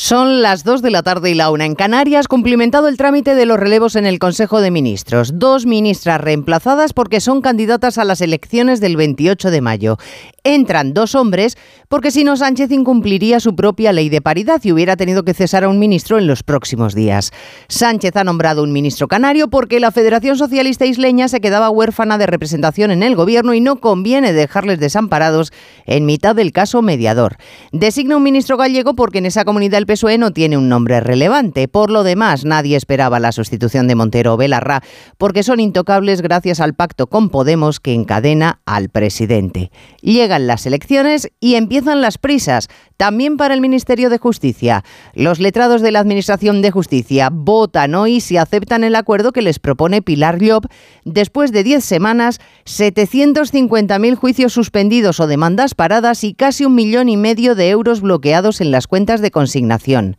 Son las 2 de la tarde y la una en Canarias, cumplimentado el trámite de los relevos en el Consejo de Ministros. Dos ministras reemplazadas porque son candidatas a las elecciones del 28 de mayo. Entran dos hombres porque si no Sánchez incumpliría su propia ley de paridad y hubiera tenido que cesar a un ministro en los próximos días. Sánchez ha nombrado un ministro canario porque la Federación Socialista Isleña se quedaba huérfana de representación en el gobierno y no conviene dejarles desamparados en mitad del caso mediador. Designa un ministro gallego porque en esa comunidad el PSOE no tiene un nombre relevante. Por lo demás, nadie esperaba la sustitución de Montero o Belarra porque son intocables gracias al pacto con Podemos que encadena al presidente. Llegan las elecciones y empiezan las prisas, también para el Ministerio de Justicia. Los letrados de la Administración de Justicia votan hoy si aceptan el acuerdo que les propone Pilar Llop después de 10 semanas, 750.000 juicios suspendidos o demandas paradas y casi un millón y medio de euros bloqueados en las cuentas de consignación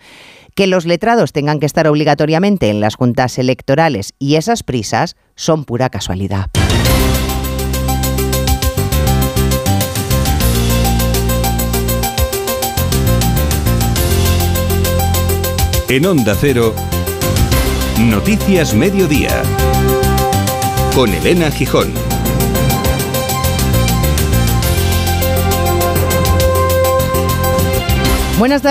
que los letrados tengan que estar obligatoriamente en las juntas electorales y esas prisas son pura casualidad. En Onda Cero, Noticias Mediodía, con Elena Gijón. Buenas tardes.